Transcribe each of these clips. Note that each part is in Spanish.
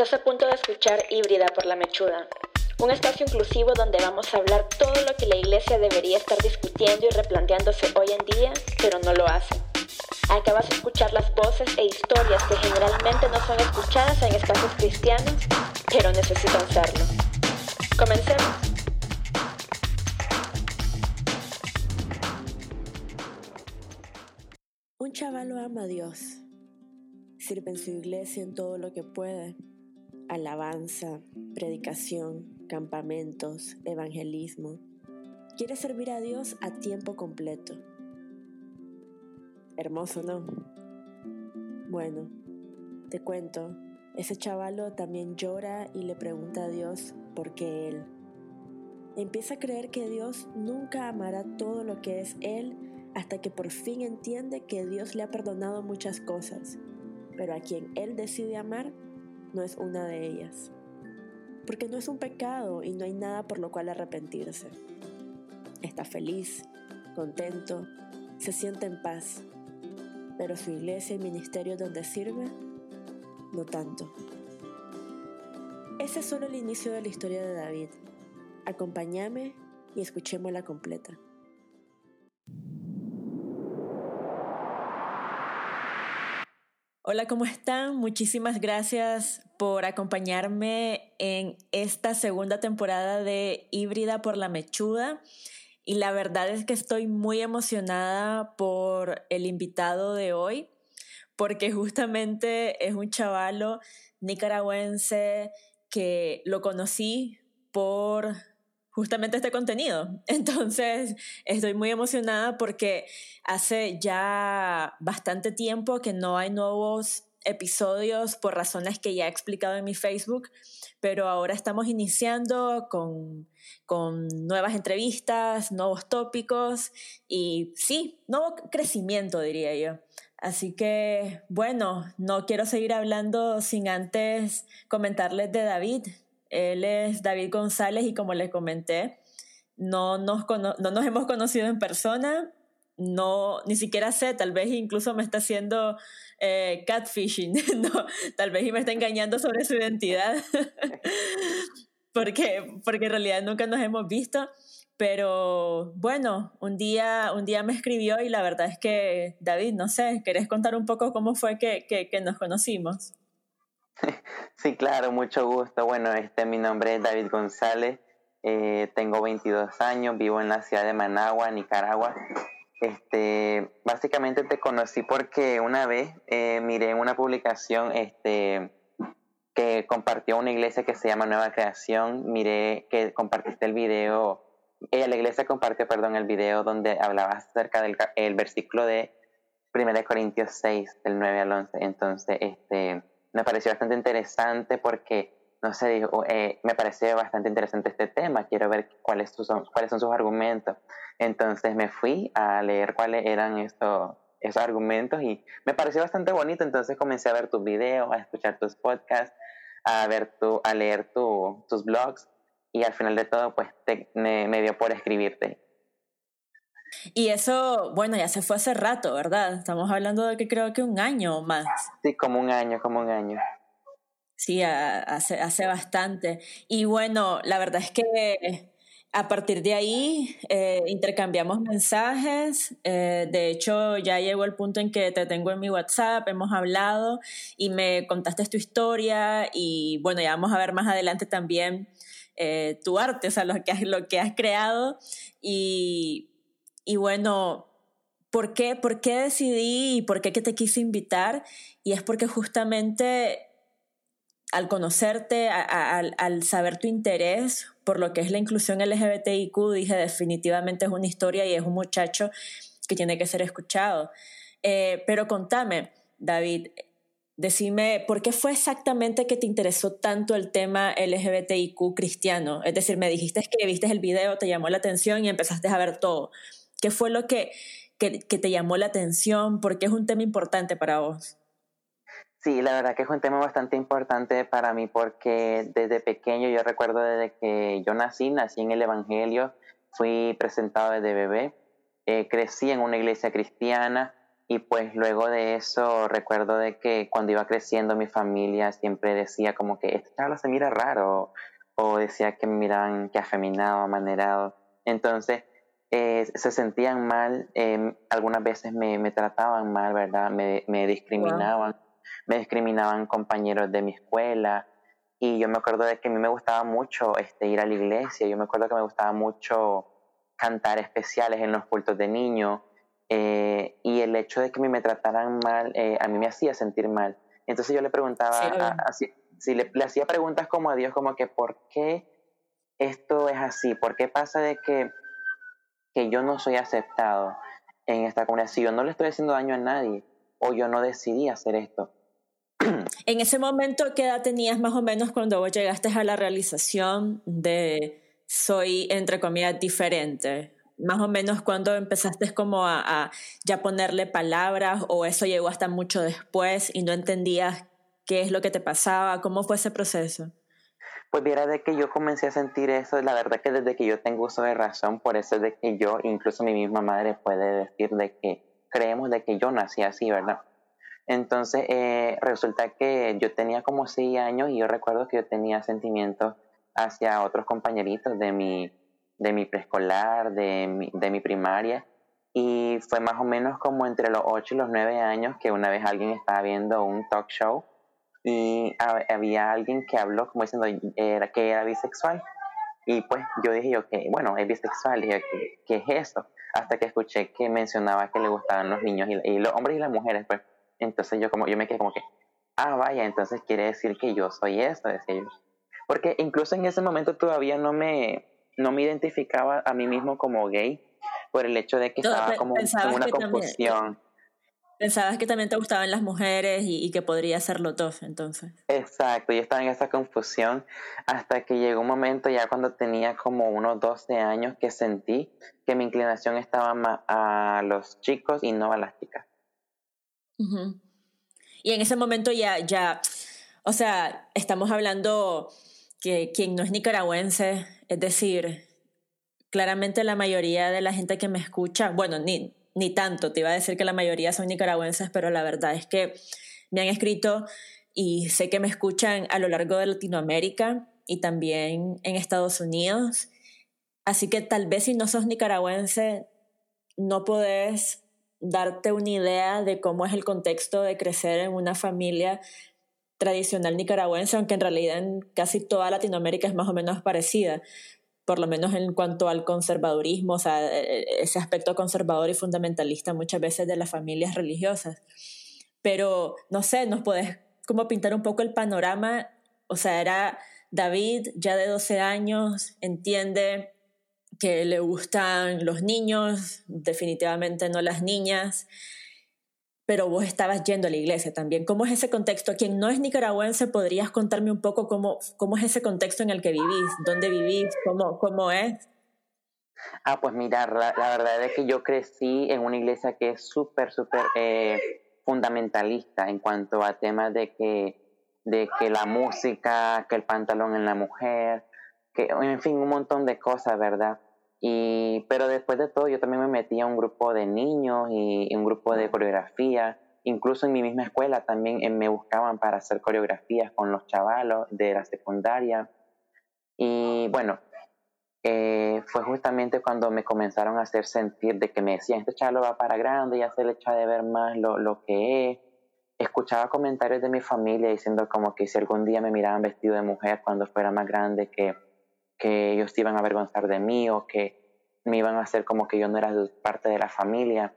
Estás a punto de escuchar Híbrida por la Mechuda, un espacio inclusivo donde vamos a hablar todo lo que la iglesia debería estar discutiendo y replanteándose hoy en día, pero no lo hace. Acabas de escuchar las voces e historias que generalmente no son escuchadas en espacios cristianos, pero necesitan serlo. Comencemos. Un chaval ama a Dios. Sirve en su iglesia en todo lo que puede. Alabanza, predicación, campamentos, evangelismo. Quiere servir a Dios a tiempo completo. Hermoso, ¿no? Bueno, te cuento, ese chavalo también llora y le pregunta a Dios por qué él. Empieza a creer que Dios nunca amará todo lo que es Él hasta que por fin entiende que Dios le ha perdonado muchas cosas, pero a quien Él decide amar no es una de ellas. Porque no es un pecado y no hay nada por lo cual arrepentirse. Está feliz, contento, se siente en paz, pero su iglesia y ministerio donde sirve, no tanto. Ese es solo el inicio de la historia de David. Acompáñame y escuchémosla completa. Hola, ¿cómo están? Muchísimas gracias por acompañarme en esta segunda temporada de Híbrida por la Mechuda. Y la verdad es que estoy muy emocionada por el invitado de hoy, porque justamente es un chavalo nicaragüense que lo conocí por justamente este contenido. Entonces, estoy muy emocionada porque hace ya bastante tiempo que no hay nuevos episodios por razones que ya he explicado en mi Facebook, pero ahora estamos iniciando con, con nuevas entrevistas, nuevos tópicos y sí, nuevo crecimiento, diría yo. Así que, bueno, no quiero seguir hablando sin antes comentarles de David. Él es David González y como les comenté, no nos, no nos hemos conocido en persona, no, ni siquiera sé, tal vez incluso me está haciendo eh, catfishing, tal vez y me está engañando sobre su identidad, porque, porque en realidad nunca nos hemos visto, pero bueno, un día, un día me escribió y la verdad es que, David, no sé, ¿querés contar un poco cómo fue que, que, que nos conocimos? Sí, claro, mucho gusto. Bueno, este, mi nombre es David González, eh, tengo 22 años, vivo en la ciudad de Managua, Nicaragua. Este, básicamente te conocí porque una vez eh, miré una publicación este, que compartió una iglesia que se llama Nueva Creación. Miré que compartiste el video, eh, la iglesia compartió, perdón, el video donde hablabas acerca del el versículo de 1 Corintios 6, del 9 al 11. Entonces, este, me pareció bastante interesante porque, no sé, dijo, eh, me pareció bastante interesante este tema, quiero ver cuáles son, cuáles son sus argumentos. Entonces me fui a leer cuáles eran estos, esos argumentos y me pareció bastante bonito, entonces comencé a ver tus videos, a escuchar tus podcasts, a, ver tu, a leer tu, tus blogs y al final de todo, pues me dio por escribirte. Y eso, bueno, ya se fue hace rato, ¿verdad? Estamos hablando de que creo que un año o más. Sí, como un año, como un año. Sí, hace, hace bastante. Y bueno, la verdad es que a partir de ahí eh, intercambiamos mensajes. Eh, de hecho, ya llegó el punto en que te tengo en mi WhatsApp, hemos hablado y me contaste tu historia y bueno, ya vamos a ver más adelante también eh, tu arte, o sea, lo que, has, lo que has creado. Y y bueno, ¿por qué, ¿por qué decidí y por qué que te quise invitar? Y es porque justamente al conocerte, al saber tu interés por lo que es la inclusión LGBTIQ, dije definitivamente es una historia y es un muchacho que tiene que ser escuchado. Eh, pero contame, David, decime, ¿por qué fue exactamente que te interesó tanto el tema LGBTIQ cristiano? Es decir, me dijiste que viste el video, te llamó la atención y empezaste a ver todo. ¿Qué fue lo que, que, te llamó la atención? ¿Por qué es un tema importante para vos? Sí, la verdad que es un tema bastante importante para mí porque desde pequeño, yo recuerdo desde que yo nací, nací en el Evangelio, fui presentado desde bebé, eh, crecí en una iglesia cristiana Y pues luego de eso recuerdo de que cuando iba creciendo mi familia siempre decía como que este chaval se mira raro o decía que me miraban que afeminado, amanerado. Entonces eh, se sentían mal, em, algunas veces me, me, trataban mal, ¿verdad? Me, me discriminaban, me discriminaban compañeros de mi escuela. Y yo me acuerdo de que a mí me gustaba mucho este, ir a la iglesia, yo me acuerdo que me gustaba mucho cantar especiales en los cultos de niños eh, y el hecho de que me trataran mal eh, a mí me hacía sentir mal. Entonces yo le preguntaba, si le, hacía preguntas como a Dios, como que ¿por qué esto es así? ¿Por qué pasa de que, que yo no soy aceptado en esta comunidad? Si yo no le estoy haciendo daño a nadie o yo no decidí hacer esto. En ese momento, ¿qué edad tenías más o menos cuando vos llegaste a la realización de soy, entre comillas, diferente? más o menos cuando empezaste como a, ya ponerle palabras o eso llegó hasta mucho después y no entendías qué es lo que te pasaba? ¿Cómo fue ese proceso? Pues viera de que yo comencé a sentir eso, la verdad que desde que yo tengo uso de razón, por eso es de que yo, incluso mi misma madre puede decir de que creemos de que yo nací así, ¿verdad? Entonces eh, resulta que yo tenía como seis años y yo recuerdo que yo tenía sentimientos hacia otros compañeritos de mi, de mi preescolar, de mi, de mi primaria. Y fue más o menos como entre los 8 y los 9 años que una vez alguien estaba viendo un talk show y había alguien que habló como diciendo era, que era bisexual. Y pues yo dije yo que, bueno, es bisexual, dije, ¿qué, ¿qué, es eso? Hasta que escuché que mencionaba que le gustaban los niños y, los hombres y las mujeres, pues. Entonces yo como, yo me quedé como que, ah, vaya, entonces quiere decir que yo soy eso, decía yo. Porque incluso en ese momento todavía no me, no me identificaba a mí mismo como gay por el hecho de que estaba como en una confusión. Pensabas que también te gustaban las mujeres y, que podría los dos, entonces. Exacto, yo estaba en esa confusión hasta que llegó un momento ya cuando tenía como unos 12 años que sentí que mi inclinación estaba más a los chicos y no a las chicas. Y en ese momento ya, ya, o sea, estamos hablando que quien no es nicaragüense, es decir, claramente la mayoría de la gente que me escucha, bueno, ni, ni tanto, te iba a decir que la mayoría son nicaragüenses, pero la verdad es que me han escrito y sé que me escuchan a lo largo de Latinoamérica y también en Estados Unidos. Así que tal vez si no sos nicaragüense, no podés darte una idea de cómo es el contexto de crecer en una familia tradicional nicaragüense, aunque en realidad en casi toda Latinoamérica es más o menos parecida, por lo menos en cuanto al conservadurismo, o sea, e, e, ese aspecto conservador y fundamentalista muchas veces de las familias religiosas. Pero, no sé, nos puedes como pintar un poco el panorama, o sea, era David ya de 12 años, entiende que le gustan los niños, definitivamente no las niñas, pero vos estabas yendo a la iglesia también. ¿Cómo es ese contexto? Quien no es nicaragüense, ¿podrías contarme un poco cómo, cómo es ese contexto en el que vivís? ¿Dónde vivís? ¿Cómo, cómo es? Ah, pues mira, la, verdad es que yo crecí en una iglesia que es súper, súper eh, fundamentalista en cuanto a temas de que, de que la música, que el pantalón en la mujer, que en fin, un montón de cosas, ¿verdad? Y, pero después de todo, yo también me metí a un grupo de niños y, un grupo de coreografía. Incluso en mi misma escuela también eh, me buscaban para hacer coreografías con los chavalos de la secundaria. Y bueno, eh, fue justamente cuando me comenzaron a hacer sentir de que me decían, este chavo va para grande, ya se le echa de ver más lo, lo que es. Escuchaba comentarios de mi familia diciendo como que si algún día me miraban vestido de mujer cuando fuera más grande, que que ellos se iban a avergonzar de mí o que me iban a hacer como que yo no era parte de la familia.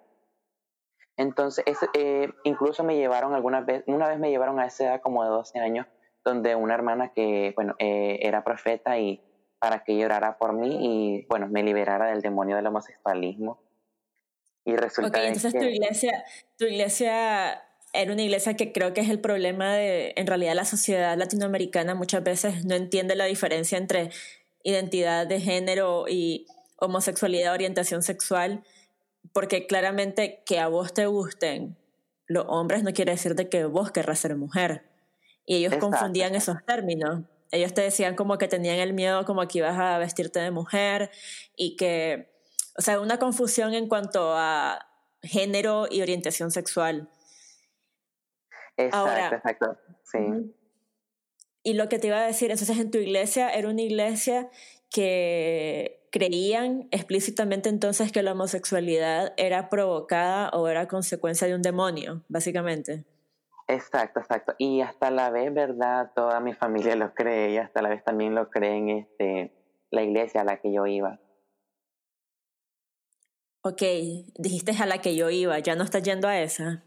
Entonces, eh, incluso me llevaron alguna vez, una vez me llevaron a esa edad como de 12 años, donde una hermana que, bueno, eh, era profeta y para que llorara por mí y, bueno, me liberara del demonio del homosexualismo. Y resulta okay, entonces tu iglesia, tu iglesia era una iglesia que creo que es el problema de, en realidad, la sociedad latinoamericana muchas veces no entiende la diferencia entre identidad de género y homosexualidad, orientación sexual, porque claramente que a vos te gusten los hombres no quiere decir de que vos querrás ser mujer. Y ellos confundían esos términos. Ellos te decían como que tenían el miedo como que ibas a vestirte de mujer y que, o sea, una confusión en cuanto a género y orientación sexual. Exacto, exacto, sí. Y lo que te iba a decir, entonces en tu iglesia era una iglesia que creían explícitamente entonces que la homosexualidad era provocada o era consecuencia de un demonio, básicamente. Exacto, exacto. Y hasta la vez, ¿verdad? Toda mi familia lo cree y hasta la vez también lo cree en este, la iglesia a la que yo iba. Ok, dijiste a la que yo iba, ¿ya no estás yendo a esa?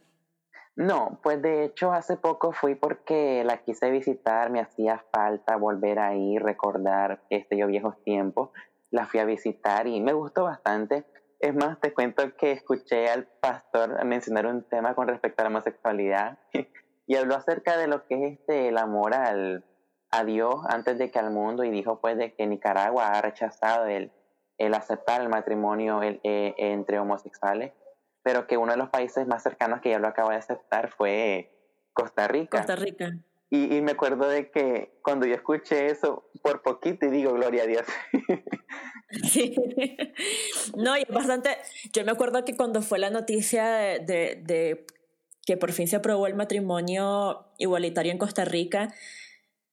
No, pues de hecho hace poco fui porque la quise visitar, me hacía falta volver ahí, recordar este, yo viejos tiempos. La fui a visitar y me gustó bastante. Es más, te cuento que escuché al pastor mencionar un tema con respecto a la homosexualidad y habló acerca de lo que es este, el amor al, a Dios antes de que al mundo y dijo pues de que Nicaragua ha rechazado el, el aceptar el matrimonio eh, entre homosexuales pero que uno de los países más cercanos que ya lo acaba de aceptar fue Costa Rica. Costa Rica. Y, me acuerdo de que cuando yo escuché eso, por poquito y digo, gloria a Dios. Sí. No, y bastante. Yo me acuerdo que cuando fue la noticia de, de, que por fin se aprobó el matrimonio igualitario en Costa Rica,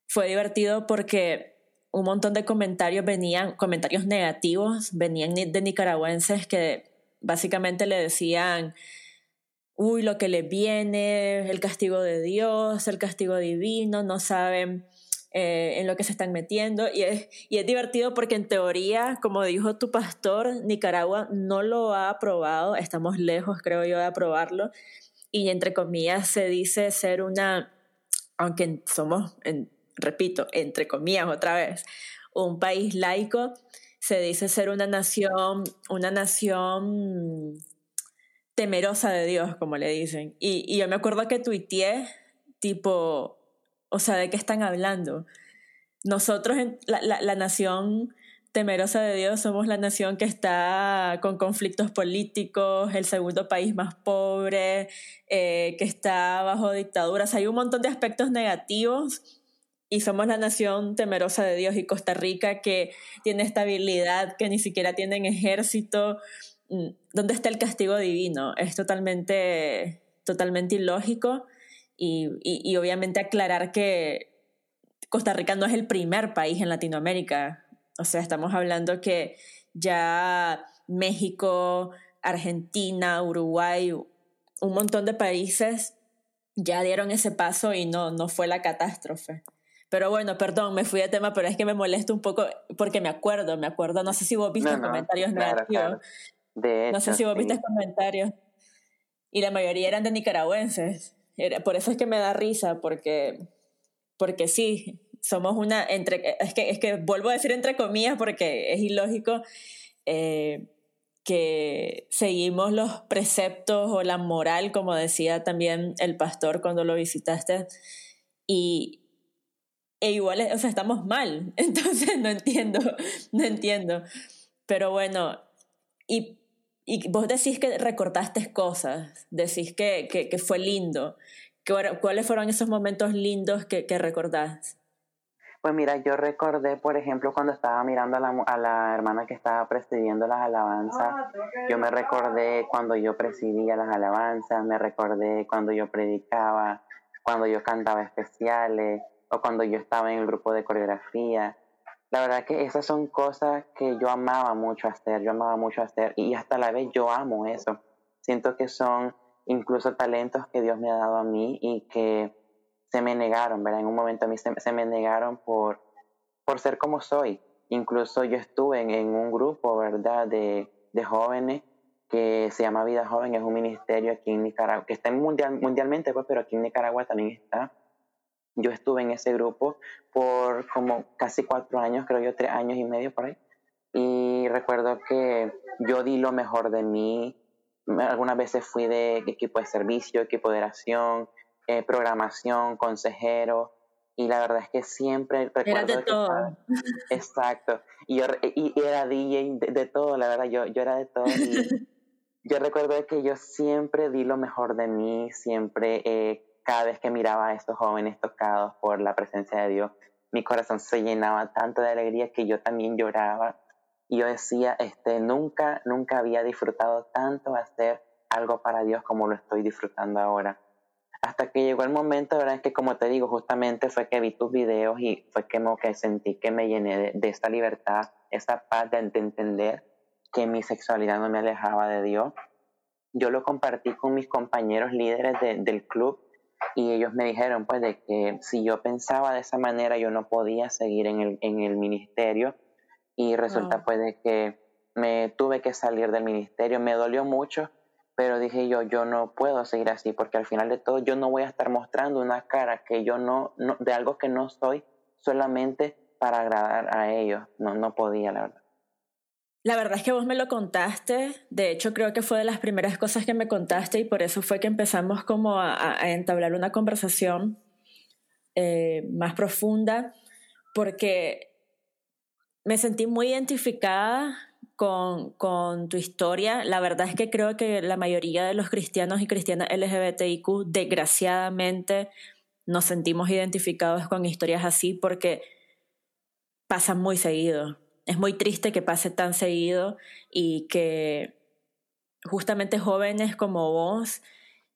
fue divertido porque un montón de comentarios venían, comentarios negativos, venían de nicaragüenses que básicamente le decían, uy, lo que le viene, el castigo de Dios, el castigo divino, no saben eh, en lo que se están metiendo. Y es, y es divertido porque en teoría, como dijo tu pastor, Nicaragua no lo ha aprobado, estamos lejos, creo yo, de aprobarlo. Y entre comillas se dice ser una, aunque somos, repito, entre comillas otra vez, un país laico, se dice ser una nación, una nación temerosa de Dios, como le dicen. Y, yo me acuerdo que tuiteé, tipo, o sea, ¿de qué están hablando? Nosotros, la, la, nación temerosa de Dios, somos la nación que está con conflictos políticos, el segundo país más pobre, eh, que está bajo dictaduras. hay un montón de aspectos negativos y somos la nación temerosa de Dios y Costa Rica que tiene estabilidad, que ni siquiera tienen ejército. Mm, ¿Dónde está el castigo divino? Es totalmente, totalmente ilógico y, y, obviamente aclarar que Costa Rica no es el primer país en Latinoamérica. O sea, estamos hablando que ya México, Argentina, Uruguay, un montón de países ya dieron ese paso y no, no fue la catástrofe. Pero bueno, perdón, me fui de tema, pero es que me molesta un poco porque me acuerdo, me acuerdo, no sé si vos viste comentarios negativos. no sé si vos viste comentarios. Y la mayoría eran de nicaragüenses. por eso es que me da risa, porque, porque sí, somos una, entre, es, que, es que vuelvo a decir entre comillas porque es ilógico, eh, que seguimos los preceptos o la moral, como decía también el pastor cuando lo visitaste, y, e igual, o sea, estamos mal. Entonces no entiendo, no entiendo. Pero bueno, y, y vos decís que recortaste cosas, decís que, que, que fue lindo. ¿Cuáles fueron esos momentos lindos que, que recordás? Pues mira, yo recordé, por ejemplo, cuando estaba mirando a la, a la, hermana que estaba presidiendo las alabanzas, yo me recordé cuando yo presidía las alabanzas, me recordé cuando yo predicaba, cuando yo cantaba especiales, o cuando yo estaba en el grupo de coreografía. La verdad que esas son cosas que yo amaba mucho hacer, yo amaba mucho hacer y hasta la vez yo amo eso. Siento que son incluso talentos que Dios me ha dado a mí y que se me negaron, ¿verdad? En un momento a mí se, me negaron por, por ser como soy. Incluso yo estuve en, un grupo, ¿verdad? De, de, jóvenes que se llama Vida Joven, es un ministerio aquí en Nicaragua, que está mundial, mundialmente, pues, pero aquí en Nicaragua también está yo estuve en ese grupo por como casi cuatro años, creo yo, tres años y medio por ahí. Y recuerdo que yo di lo mejor de mí. Algunas veces fui de equipo de servicio, equipo de oración, eh, programación, consejero. Y la verdad es que siempre recuerdo de todo. exacto. Y, yo, y, era DJ de, todo, la verdad, yo, yo era de todo. Y yo recuerdo que yo siempre di lo mejor de mí, siempre eh, cada vez que miraba a estos jóvenes tocados por la presencia de Dios, mi corazón se llenaba tanto de alegría que yo también lloraba. Y yo decía, este, nunca, nunca había disfrutado tanto hacer algo para Dios como lo estoy disfrutando ahora. Hasta que llegó el momento, ¿verdad? Es que como te digo, justamente fue que vi tus videos y fue que, que sentí que me llené de, esta libertad, esta paz de, entender que mi sexualidad no me alejaba de Dios. Yo lo compartí con mis compañeros líderes del club y ellos me dijeron pues de que si yo pensaba de esa manera yo no podía seguir en el, en el ministerio. Y resulta pues de que me tuve que salir del ministerio, me dolió mucho, pero dije yo, yo no puedo seguir así porque al final de todo yo no voy a estar mostrando una cara que yo no, no de algo que no soy solamente para agradar a ellos, no, no podía la verdad. La verdad es que vos me lo contaste, de hecho creo que fue de las primeras cosas que me contaste y por eso fue que empezamos como a, entablar una conversación eh, más profunda, porque me sentí muy identificada con, con, tu historia. La verdad es que creo que la mayoría de los cristianos y cristianas LGBTIQ, desgraciadamente, nos sentimos identificados con historias así porque pasan muy seguido es muy triste que pase tan seguido y que justamente jóvenes como vos,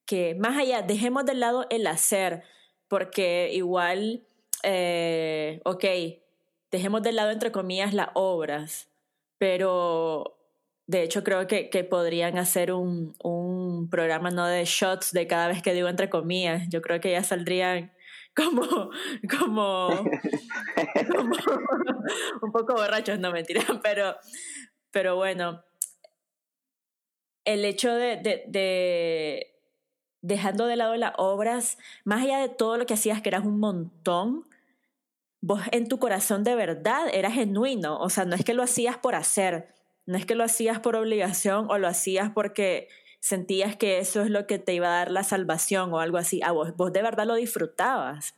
que más allá, dejemos de lado el hacer, porque igual, eh, ok, dejemos de lado entre comillas las obras, pero de hecho creo que, que podrían hacer un, un programa no de shots de cada vez que digo entre comillas, yo creo que ya saldrían como, como, un poco borrachos, no mentira, pero, pero bueno, el hecho de, de, dejando de lado las obras, más allá de todo lo que hacías, que eras un montón, vos en tu corazón de verdad eras genuino, o sea, no es que lo hacías por hacer, no es que lo hacías por obligación o lo hacías porque sentías que eso es lo que te iba a dar la salvación o algo así. A vos, vos de verdad lo disfrutabas.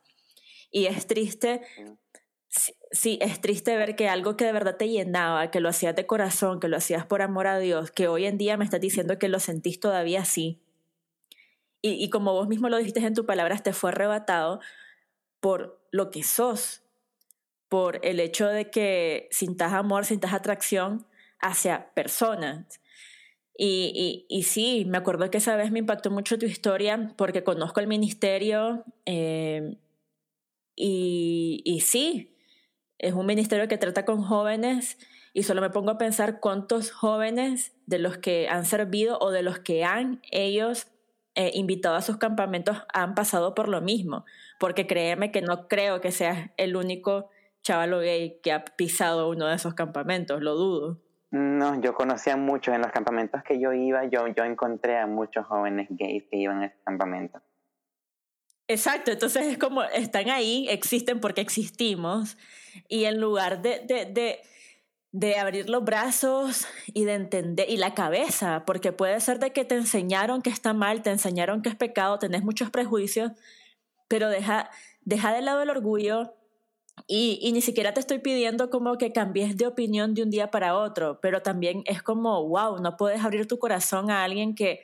Y es triste, sí, es triste ver que algo que de verdad te llenaba, que lo hacías de corazón, que lo hacías por amor a Dios, que hoy en día me estás diciendo que lo sentís todavía así. Y, y como vos mismo lo dijiste en tus palabras, te fue arrebatado por lo que sos, por el hecho de que sintas amor, sintas atracción hacia personas. Y, y, sí, me acuerdo que esa vez me impactó mucho tu historia porque conozco el ministerio eh, y, y sí, es un ministerio que trata con jóvenes y solo me pongo a pensar cuántos jóvenes de los que han servido o de los que han ellos eh, invitado a sus campamentos han pasado por lo mismo, porque créeme que no creo que seas el único chavalo gay que ha pisado uno de esos campamentos, lo dudo. No, yo conocía muchos en los campamentos que yo iba, yo, yo encontré a muchos jóvenes gays que iban a ese campamento. Exacto, entonces es como están ahí, existen porque existimos, y en lugar de, de, de, de abrir los brazos y de entender, y la cabeza, porque puede ser de que te enseñaron que está mal, te enseñaron que es pecado, tenés muchos prejuicios, pero deja, deja de lado el orgullo, y, y, ni siquiera te estoy pidiendo como que cambies de opinión de un día para otro, pero también es como, wow, no puedes abrir tu corazón a alguien que,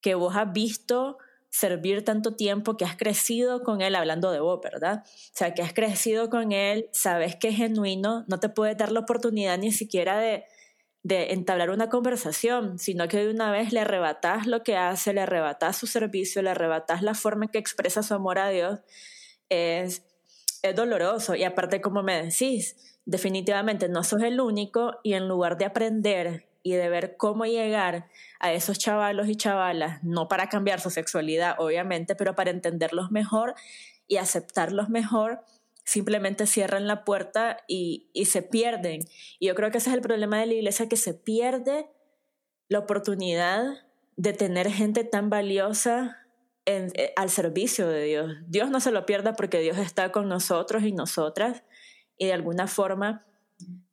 que vos has visto servir tanto tiempo, que has crecido con él, hablando de vos, ¿verdad? O sea, que has crecido con él, sabes que es genuino, no te puedes dar la oportunidad ni siquiera de, de entablar una conversación, sino que de una vez le arrebatás lo que hace, le arrebatás su servicio, le arrebatás la forma en que expresa su amor a Dios. Es, es doloroso y aparte como me decís, definitivamente no sos el único y en lugar de aprender y de ver cómo llegar a esos chavalos y chavalas, no para cambiar su sexualidad, obviamente, pero para entenderlos mejor y aceptarlos mejor, simplemente cierran la puerta y, y se pierden. Y yo creo que ese es el problema de la iglesia, que se pierde la oportunidad de tener gente tan valiosa eh, al servicio de Dios. Dios no se lo pierda porque Dios está con nosotros y nosotras y de alguna forma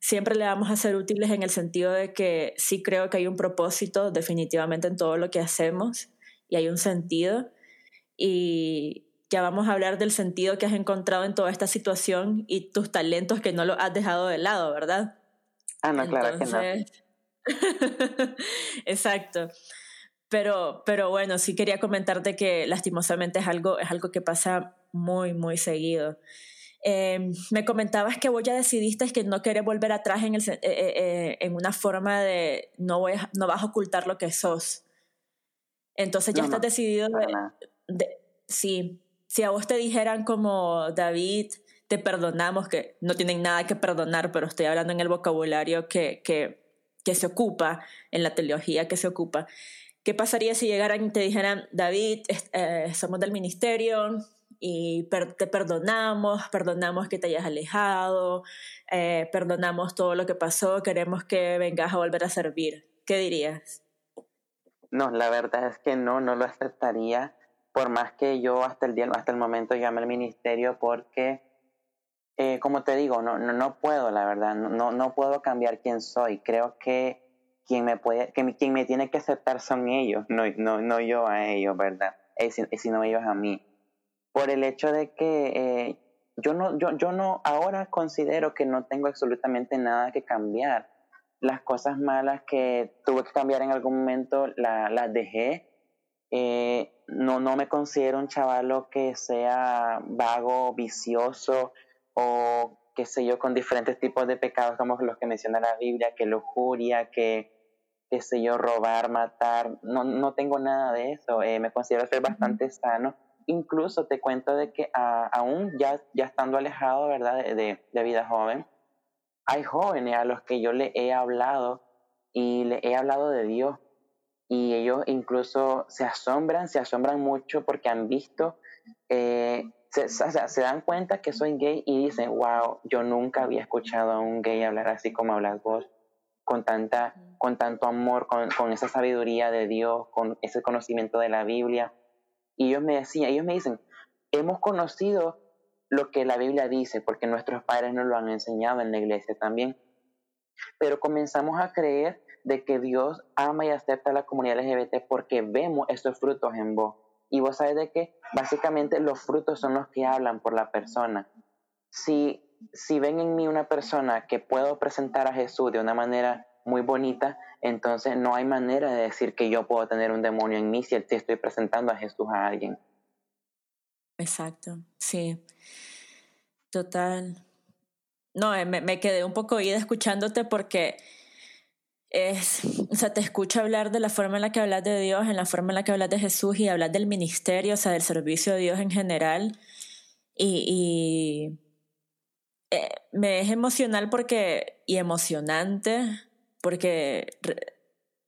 siempre le vamos a ser útiles en el sentido de que sí creo que hay un propósito definitivamente en todo lo que hacemos y hay un sentido y ya vamos a hablar del sentido que has encontrado en toda esta situación y tus talentos que no los has dejado de lado, ¿verdad? Ah, no, claro que no. Exacto. Pero, pero bueno, sí quería comentarte que lastimosamente es algo, es algo que pasa muy, muy seguido. Em, me comentabas que vos ya decidiste que no querés volver atrás en, el, eh, eh, eh, en una forma de no, voy no vas a ocultar lo que sos. Entonces ya estás decidido de, si, si a vos te dijeran como David, te perdonamos, que no tienen nada que perdonar, pero estoy hablando en el vocabulario que, que, que se ocupa, en la teología que se ocupa. ¿Qué pasaría si llegaran y te dijeran, David, eh, somos del ministerio y te perdonamos, perdonamos que te hayas alejado, eh, perdonamos todo lo que pasó, queremos que vengas a volver a servir? ¿Qué dirías? No, la verdad es que no, no lo aceptaría, por más que yo hasta el día, hasta el momento llame al ministerio, porque, eh, como te digo, no, no, no puedo, la verdad, no, no puedo cambiar quién soy. Creo que quien me puede, que quien me tiene que aceptar son ellos, no, no, no yo a ellos, ¿verdad? sino ellos a mí. Por el hecho de que eh, yo no, yo, yo no, ahora considero que no tengo absolutamente nada que cambiar las cosas malas que tuve que cambiar en algún momento las dejé. Eh, no, no me considero un chavalo que sea vago, vicioso o qué sé yo, con diferentes tipos de pecados como los que menciona la Biblia, que lujuria, que qué sé yo, robar, matar. No, no tengo nada de eso. Eh, me considero ser bastante sano. Incluso te cuento de que aún ya, ya estando alejado, ¿verdad? De, de vida joven, hay jóvenes a los que yo le he hablado y le he hablado de Dios y ellos incluso se asombran, se asombran mucho porque han visto, eh, se, o sea, se dan cuenta que soy gay y dicen, wow, yo nunca había escuchado a un gay hablar así como hablas vos, con, tanta, con tanto amor, con, con esa sabiduría de Dios, con ese conocimiento de la Biblia. Y ellos me decían, ellos me dicen, hemos conocido lo que la Biblia dice, porque nuestros padres nos lo han enseñado en la iglesia también. Pero comenzamos a creer de que Dios ama y acepta a la comunidad LGBT porque vemos estos frutos en vos. Y vos sabes de que básicamente los frutos son los que hablan por la persona. Si, si ven en mí una persona que puedo presentar a Jesús de una manera muy bonita, entonces no hay manera de decir que yo puedo tener un demonio en mí si estoy presentando a Jesús a alguien. Exacto, sí. Total. No, eh, me, me quedé un poco oída escuchándote porque es, o sea, te escucho hablar de la forma en la que hablas de Dios, en la forma en la que hablas de Jesús y hablas del ministerio, o sea, del servicio de Dios en general. Y, y eh, me es emocional porque, y emocionante, porque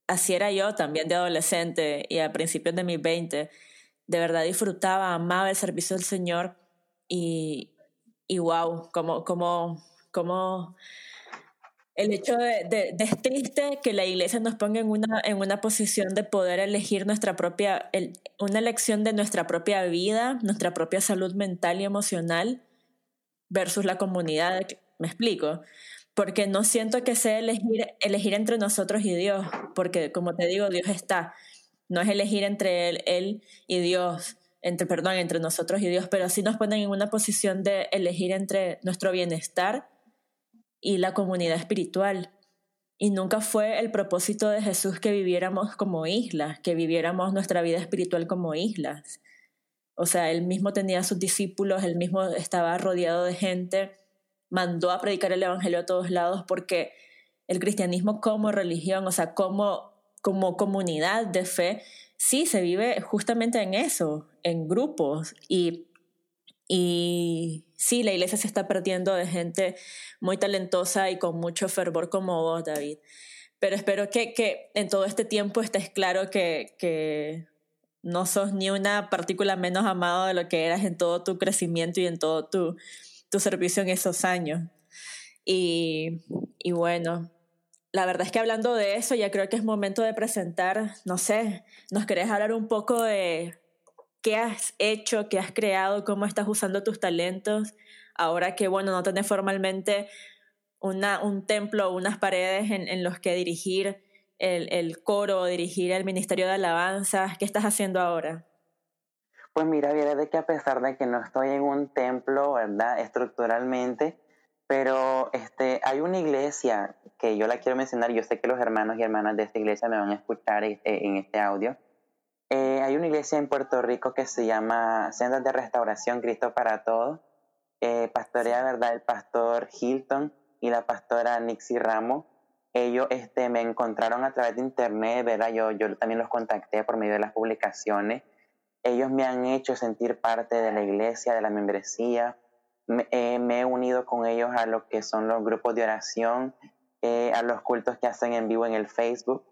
así era yo también de adolescente y a principios de mis 20 de verdad disfrutaba, amaba el servicio del Señor y, y wow, como, como, como el hecho de, de, es triste que la iglesia nos ponga en una, en una posición de poder elegir nuestra propia, una elección de nuestra propia vida, nuestra propia salud mental y emocional versus la comunidad. ¿Me explico? Porque no siento que sea elegir, elegir entre nosotros y Dios, porque como te digo, Dios está no es elegir entre él, él y Dios, entre, perdón, entre nosotros y Dios, pero sí nos ponen en una posición de elegir entre nuestro bienestar y la comunidad espiritual. Y nunca fue el propósito de Jesús que viviéramos como islas, que viviéramos nuestra vida espiritual como islas. O sea, él mismo tenía sus discípulos, él mismo estaba rodeado de gente, mandó a predicar el Evangelio a todos lados porque el cristianismo como religión, o sea, como como comunidad de fe, sí se vive justamente en eso, en grupos. Y, y sí, la iglesia se está perdiendo de gente muy talentosa y con mucho fervor como vos, David. Pero espero que, que en todo este tiempo estés claro que, que no sos ni una partícula menos amado de lo que eras en todo tu crecimiento y en todo tu, tu servicio en esos años. Y, y bueno, la verdad es que hablando de eso, ya creo que es momento de presentar, no sé, ¿nos querés hablar un poco de qué has hecho, qué has creado, cómo estás usando tus talentos, ahora que, bueno, no tenés formalmente una, un templo o unas paredes en, en los que dirigir el, el coro, dirigir el ministerio de alabanza, ¿qué estás haciendo ahora? Pues mira, viene de que a pesar de que no estoy en un templo, ¿verdad? Estructuralmente, pero este, hay una iglesia que yo la quiero mencionar, yo sé que los hermanos y hermanas de esta iglesia me van a escuchar eh, en este audio. Eh, hay una iglesia en Puerto Rico que se llama Sendas de Restauración Cristo para Todos. Eh, pastorea, ¿verdad? El pastor Hilton y la pastora Nixie Ramos. Ellos este, me encontraron a través de internet, ¿verdad? Yo, yo también los contacté por medio de las publicaciones. Ellos me han hecho sentir parte de la iglesia, de la membresía. Me, eh, he unido con ellos a lo que son los grupos de oración, eh, a los cultos que hacen en vivo en el Facebook.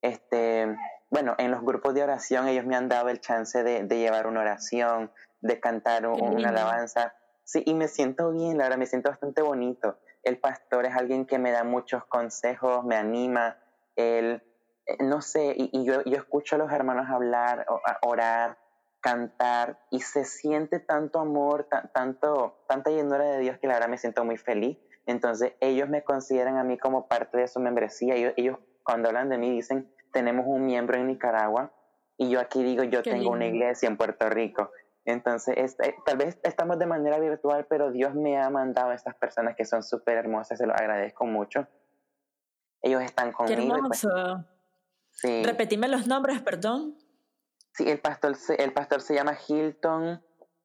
Este, bueno, en los grupos de oración ellos me han dado el chance de, de llevar una oración, de cantar una alabanza. Sí, y me siento bien, la verdad, me siento bastante bonito el pastor es alguien que me da muchos consejos, me anima, él, eh, no sé, y, yo, yo, escucho a los hermanos hablar, orar, cantar, y se siente tanto amor, tanto, tanta llenura de Dios que la verdad me siento muy feliz. Entonces ellos me consideran a mí como parte de su membresía. Ellos, ellos cuando hablan de mí dicen, tenemos un miembro en Nicaragua, y yo aquí digo, yo tengo una iglesia en Puerto Rico. Entonces, eh, tal vez estamos de manera virtual, pero Dios me ha mandado a estas personas que son súper hermosas, se lo agradezco mucho. Ellos están conmigo. Qué pues, hermoso. sí. Repetime los nombres, perdón. Sí, el pastor, el pastor se llama Hilton,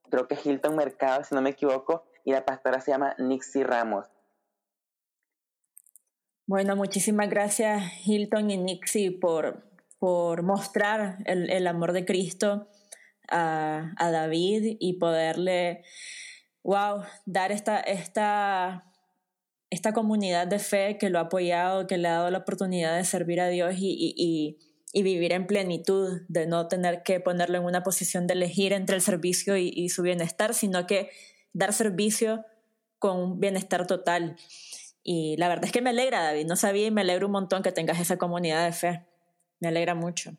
creo que Hilton Mercado, si no me equivoco, y la pastora se llama Nixie Ramos. Bueno, muchísimas gracias Hilton y Nixie por, por mostrar el, el amor de Cristo a, a David y poderle, wow, dar esta, esta, esta comunidad de fe que lo ha apoyado, que le ha dado la oportunidad de servir a Dios y, y, y, vivir en plenitud, de no tener que ponerlo en una posición de elegir entre el servicio y, su bienestar, sino que dar servicio con un bienestar total. Y la verdad es que me alegra, David. No sabía y me alegra un montón que tengas esa comunidad de fe. Me alegra mucho.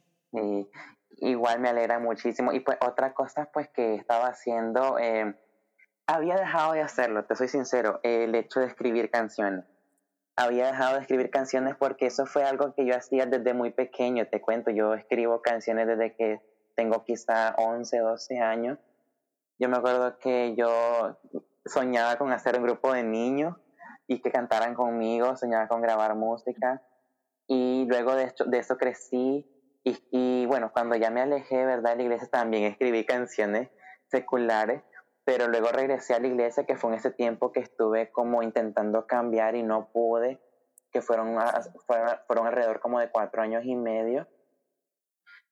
Igual me alegra muchísimo. Y pues otra cosa pues que estaba haciendo, eh, había dejado de hacerlo, te soy sincero, el hecho de escribir canciones. Había dejado de escribir canciones porque eso fue algo que yo hacía desde muy pequeño, te cuento, yo escribo canciones desde que tengo quizá 11, 12 años. Yo me acuerdo que yo soñaba con hacer un grupo de niños y que cantaran conmigo, soñaba con grabar música. Y luego de, eso crecí y, bueno, cuando ya me alejé, ¿verdad? De la iglesia también escribí canciones seculares, pero luego regresé a la iglesia, que fue en ese tiempo que estuve como intentando cambiar y no pude, que fueron, fueron, alrededor como de cuatro años y medio.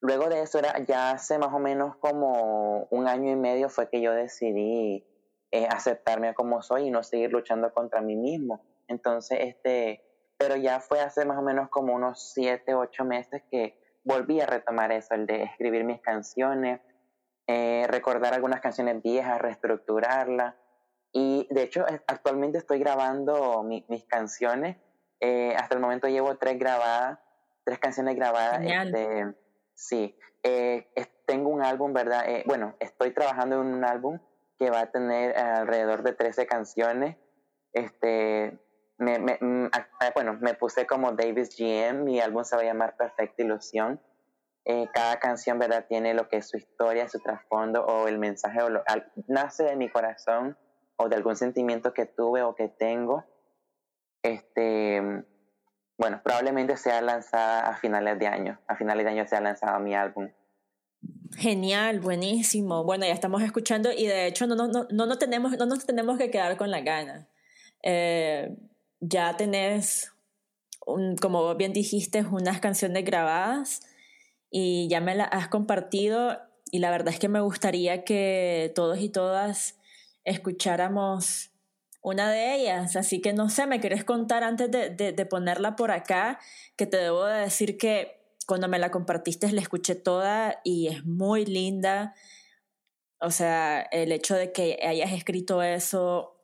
Luego de eso, era, ya hace más o menos como un año y medio fue que yo decidí eh, aceptarme como soy y no seguir luchando contra mí mismo. Entonces, este, pero ya fue hace más o menos como unos siete, ocho meses que volví a retomar eso, el de escribir mis canciones, eh, recordar algunas canciones viejas, reestructurarlas. Y de hecho, actualmente estoy grabando mis canciones. Eh, hasta el momento llevo tres grabadas, tres canciones grabadas. Este, sí, eh, tengo un álbum, ¿verdad? bueno, estoy trabajando en un álbum que va a tener alrededor de 13 canciones. Este, me, mm, bueno, me puse como Davis GM, mi álbum se va a llamar Perfecta Ilusión. Eh, cada canción, ¿verdad? Tiene lo que es su historia, su trasfondo o el mensaje, o nace de mi corazón o de algún sentimiento que tuve o que tengo. Este, bueno, probablemente sea lanzada a finales de año. A finales de año sea lanzado mi álbum. Genial, buenísimo. Bueno, ya estamos escuchando y de hecho no, no, no, no, no tenemos, no nos tenemos que quedar con la gana. Eh, ya tenés, como bien dijiste, unas canciones grabadas y ya me las has compartido y la verdad es que me gustaría que todos y todas escucháramos una de ellas. Así que no sé, me querés contar antes de, de, ponerla por acá, que te debo de decir que cuando me la compartiste la escuché toda y es muy linda. O sea, el hecho de que hayas escrito eso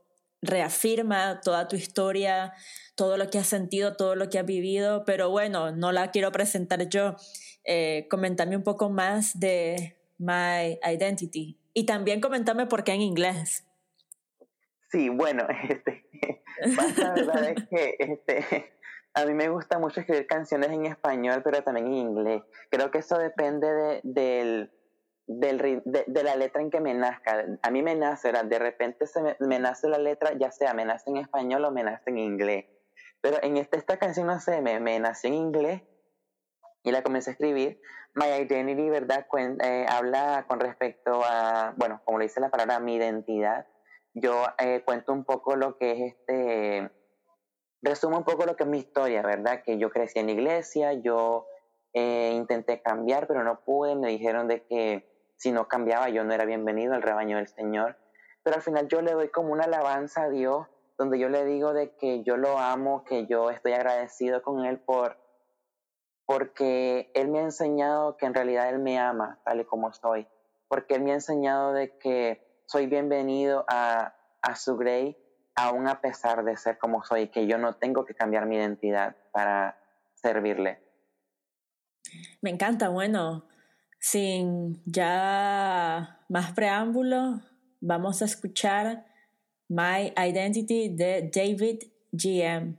reafirma toda tu historia, todo lo que has sentido, todo lo que has vivido, pero bueno, no la quiero presentar yo. Eh, comentame un poco más de My Identity y también comentame por qué en inglés. Sí, bueno, este, la verdad es que este, a mí me gusta mucho escribir canciones en español, pero también en inglés. Creo que eso depende de, del del, de, de, la letra en que me nazca. A mí me nace, era, de repente se me, nace la letra, ya sea me nace en español o me nace en inglés. Pero en esta, esta canción, no sé, me, me nació en inglés y la comencé a escribir. My identity, ¿verdad? Cuen, eh, habla con respecto a, bueno, como le dice la palabra, mi identidad. Yo eh, cuento un poco lo que es este, resumo un poco lo que es mi historia, ¿verdad? Que yo crecí en iglesia, yo eh, intenté cambiar, pero no pude, me dijeron de que si no cambiaba yo no era bienvenido al rebaño del Señor. Pero al final yo le doy como una alabanza a Dios, donde yo le digo de que yo lo amo, que yo estoy agradecido con Él por, porque Él me ha enseñado que en realidad Él me ama tal y como soy, porque Él me ha enseñado de que soy bienvenido a, a su Grey, aún a pesar de ser como soy, que yo no tengo que cambiar mi identidad para servirle. Me encanta, bueno, sin ya más preámbulo, vamos a escuchar My Identity de David GM.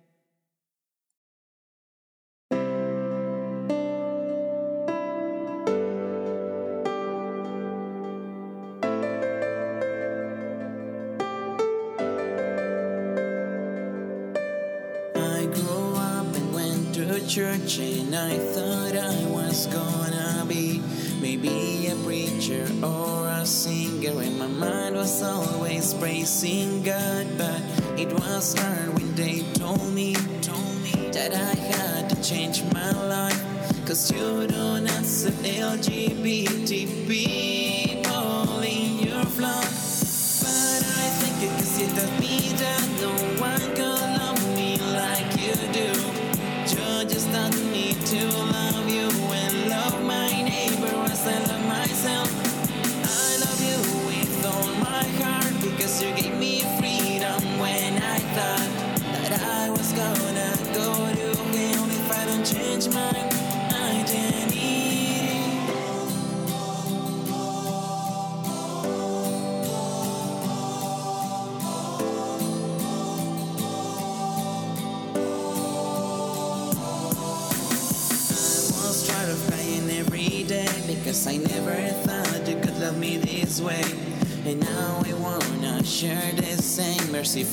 church and I thought I was gone. Or aura singer and my mind was always praising God but it was hard when they told me told me that I had to change my life. Cause you don't answer LGBTP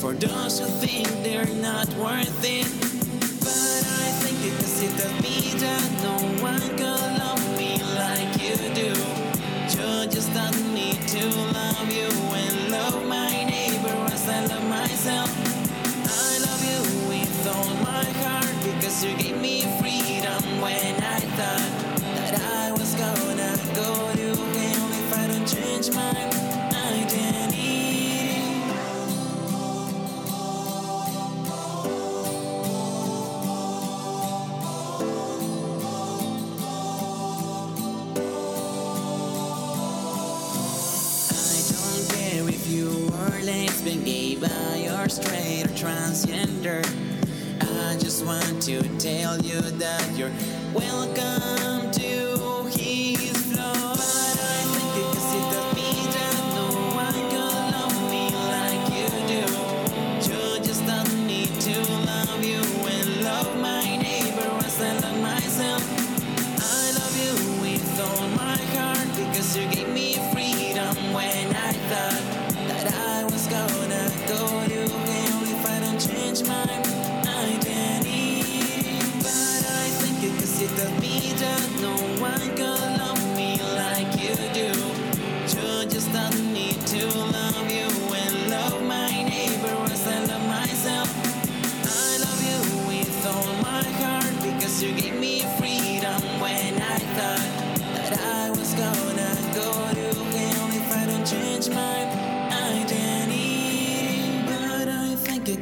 for done. straight or transgender. I just want to tell you that you're welcome to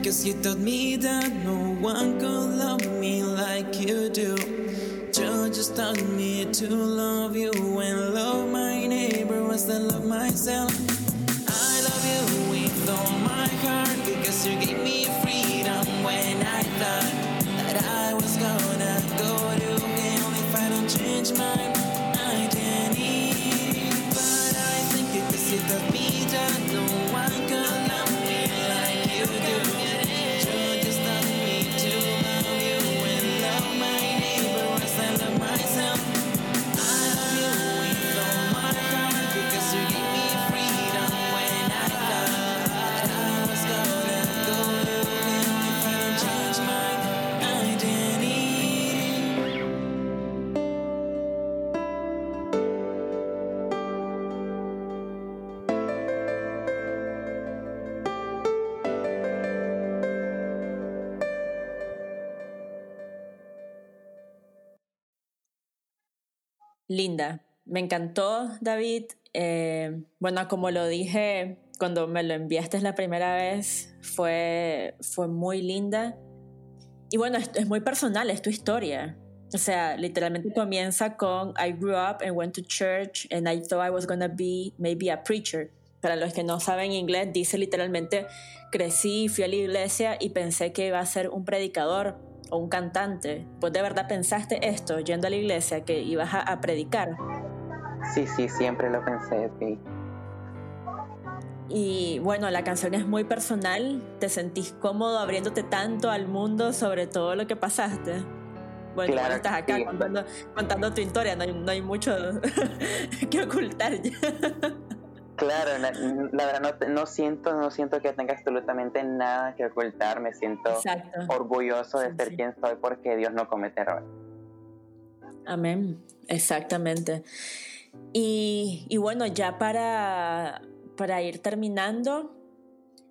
Cause you taught me that no one could love me like you do. You just taught me to love you and love my neighbor as I love myself. Linda. Me encantó, David. Eh, bueno, como lo dije cuando me lo enviaste la primera vez, fue, fue muy linda. Y bueno, es, es muy personal, es tu historia. O sea, literalmente comienza con I grew up and went to church and I thought I was going to be maybe a preacher. Para los que no saben inglés, dice literalmente crecí, fui a la iglesia y pensé que iba a ser un predicador o un cantante. ¿Pues de verdad pensaste esto yendo a la iglesia que ibas a, predicar? Sí, sí, siempre lo pensé, sí. Y bueno, la canción es muy personal. ¿Te sentís cómodo abriéndote tanto al mundo sobre todo lo que pasaste? Bueno, claro, estás acá contando, tu historia, no hay, no hay mucho que ocultar. Claro, la, verdad no, siento, no siento que tenga absolutamente nada que ocultar, me siento orgulloso de ser quien soy porque Dios no comete errores. Amén, exactamente. Y, y bueno, ya para, para ir terminando,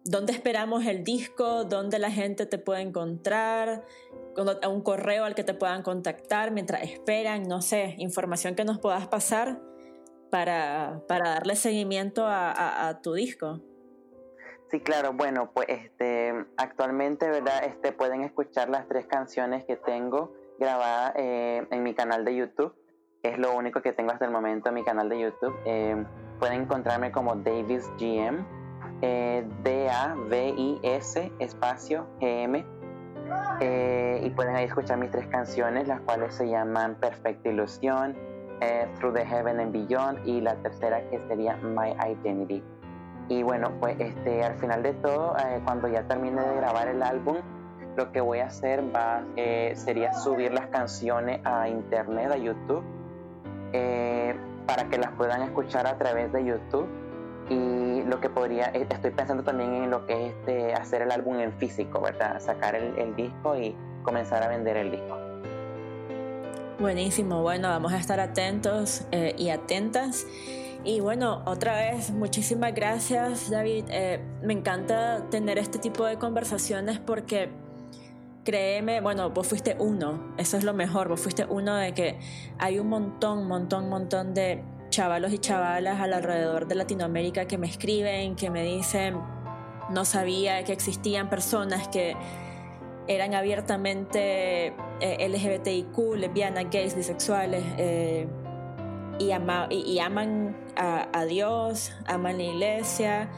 ¿dónde esperamos el disco? ¿Dónde la gente te puede encontrar? un correo al que te puedan contactar mientras esperan, no sé, información que nos puedas pasar para, para darle seguimiento a, tu disco. Sí, claro, bueno, pues este, actualmente, ¿verdad? Este, pueden escuchar las tres canciones que tengo grabadas eh, en mi canal de YouTube. Es lo único que tengo hasta el momento en mi canal de YouTube. Eh, pueden encontrarme como Davis GM, eh, D-A-V-I-S, espacio, G-M y pueden ahí escuchar mis tres canciones, las cuales se llaman Perfecta Ilusión, eh, Through the Heaven and Beyond y la tercera que sería My Identity. Y bueno, pues este, al final de todo, eh, cuando ya termine de grabar el álbum, lo que voy a hacer va, sería subir las canciones a internet, a YouTube, para que las puedan escuchar a través de YouTube y lo que podría, eh, estoy pensando también en lo que es este, hacer el álbum en físico, ¿verdad? Sacar el, disco y comenzar a vender el disco. Buenísimo, bueno, vamos a estar atentos eh, y atentas. Y bueno, otra vez, muchísimas gracias David. Eh, me encanta tener este tipo de conversaciones porque créeme, bueno, vos fuiste uno, eso es lo mejor, vos fuiste uno de que hay un montón, montón, montón de chavalos y chavalas alrededor de Latinoamérica que me escriben, que me dicen, no sabía que existían personas que eran abiertamente eh, LGBTIQ, lesbianas, gays, bisexuales, eh, y, aman a, Dios, aman la iglesia,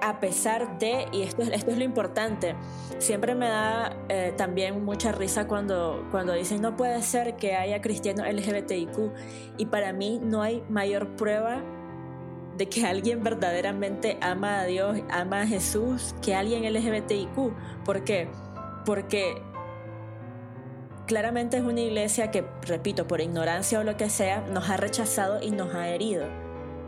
a pesar de, y esto, esto es lo importante, siempre me da eh, también mucha risa cuando, cuando dicen no puede ser que haya cristianos LGBTIQ y para mí no hay mayor prueba de que alguien verdaderamente ama a Dios, ama a Jesús, que alguien LGBTIQ. ¿Por qué? Porque claramente es una iglesia que, repito, por ignorancia o lo que sea, nos ha rechazado y nos ha herido.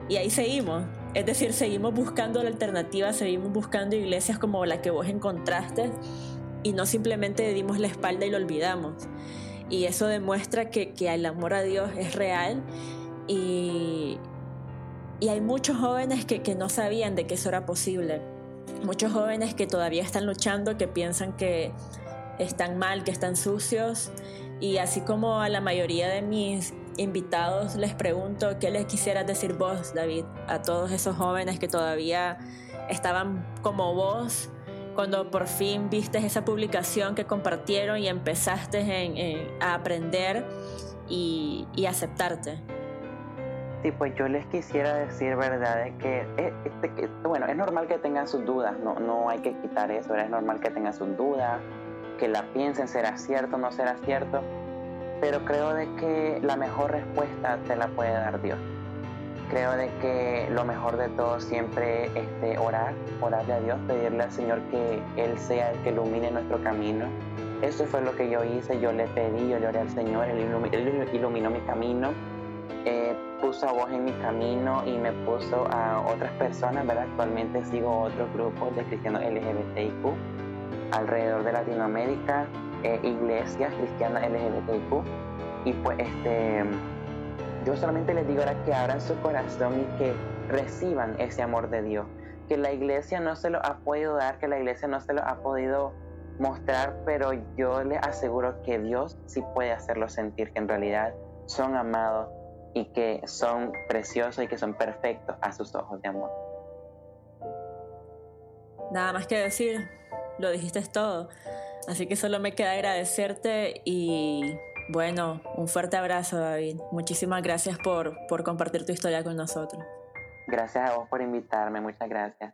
Y ahí seguimos. Es decir, seguimos buscando la alternativa, seguimos buscando iglesias como la que vos encontraste y no simplemente dimos la espalda y lo olvidamos. Y eso demuestra que, que el amor a Dios es real y, hay muchos jóvenes que, que no sabían de que eso era posible. Muchos jóvenes que todavía están luchando, que piensan que están mal, que están sucios. Y así como a la mayoría de mis invitados les pregunto qué les quisieras decir vos, David, a todos esos jóvenes que todavía estaban como vos cuando por fin viste esa publicación que compartieron y empezaste a aprender y, aceptarte. Sí, pues yo les quisiera decir, ¿verdad? Que, este, bueno, es normal que tengan sus dudas, no, no hay que quitar eso, es normal que tengan sus dudas, que la piensen, será cierto, no será cierto, pero creo de que la mejor respuesta te la puede dar Dios. Creo de que lo mejor de todo siempre es este, orar, orarle a Dios, pedirle al Señor que Él sea el que ilumine nuestro camino. Eso fue lo que yo hice, yo le pedí, yo le oré al Señor, Él, iluminó, mi camino, eh, puso a vos en mi camino y me puso a otras personas, ¿verdad? Actualmente sigo otros grupos de cristianos LGBTIQ alrededor de Latinoamérica eh, iglesias cristianas LGBTQ. Y pues este, yo solamente les digo ahora que abran su corazón y que reciban ese amor de Dios. Que la iglesia no se lo ha podido dar, que la iglesia no se lo ha podido mostrar, pero yo les aseguro que Dios sí puede hacerlo sentir, que en realidad son amados y que son preciosos y que son perfectos a sus ojos de amor. Nada más que decir, lo dijiste todo. Así que solo me queda agradecerte y bueno, un fuerte abrazo David. Muchísimas gracias por, por compartir tu historia con nosotros. Gracias a vos por invitarme, muchas gracias.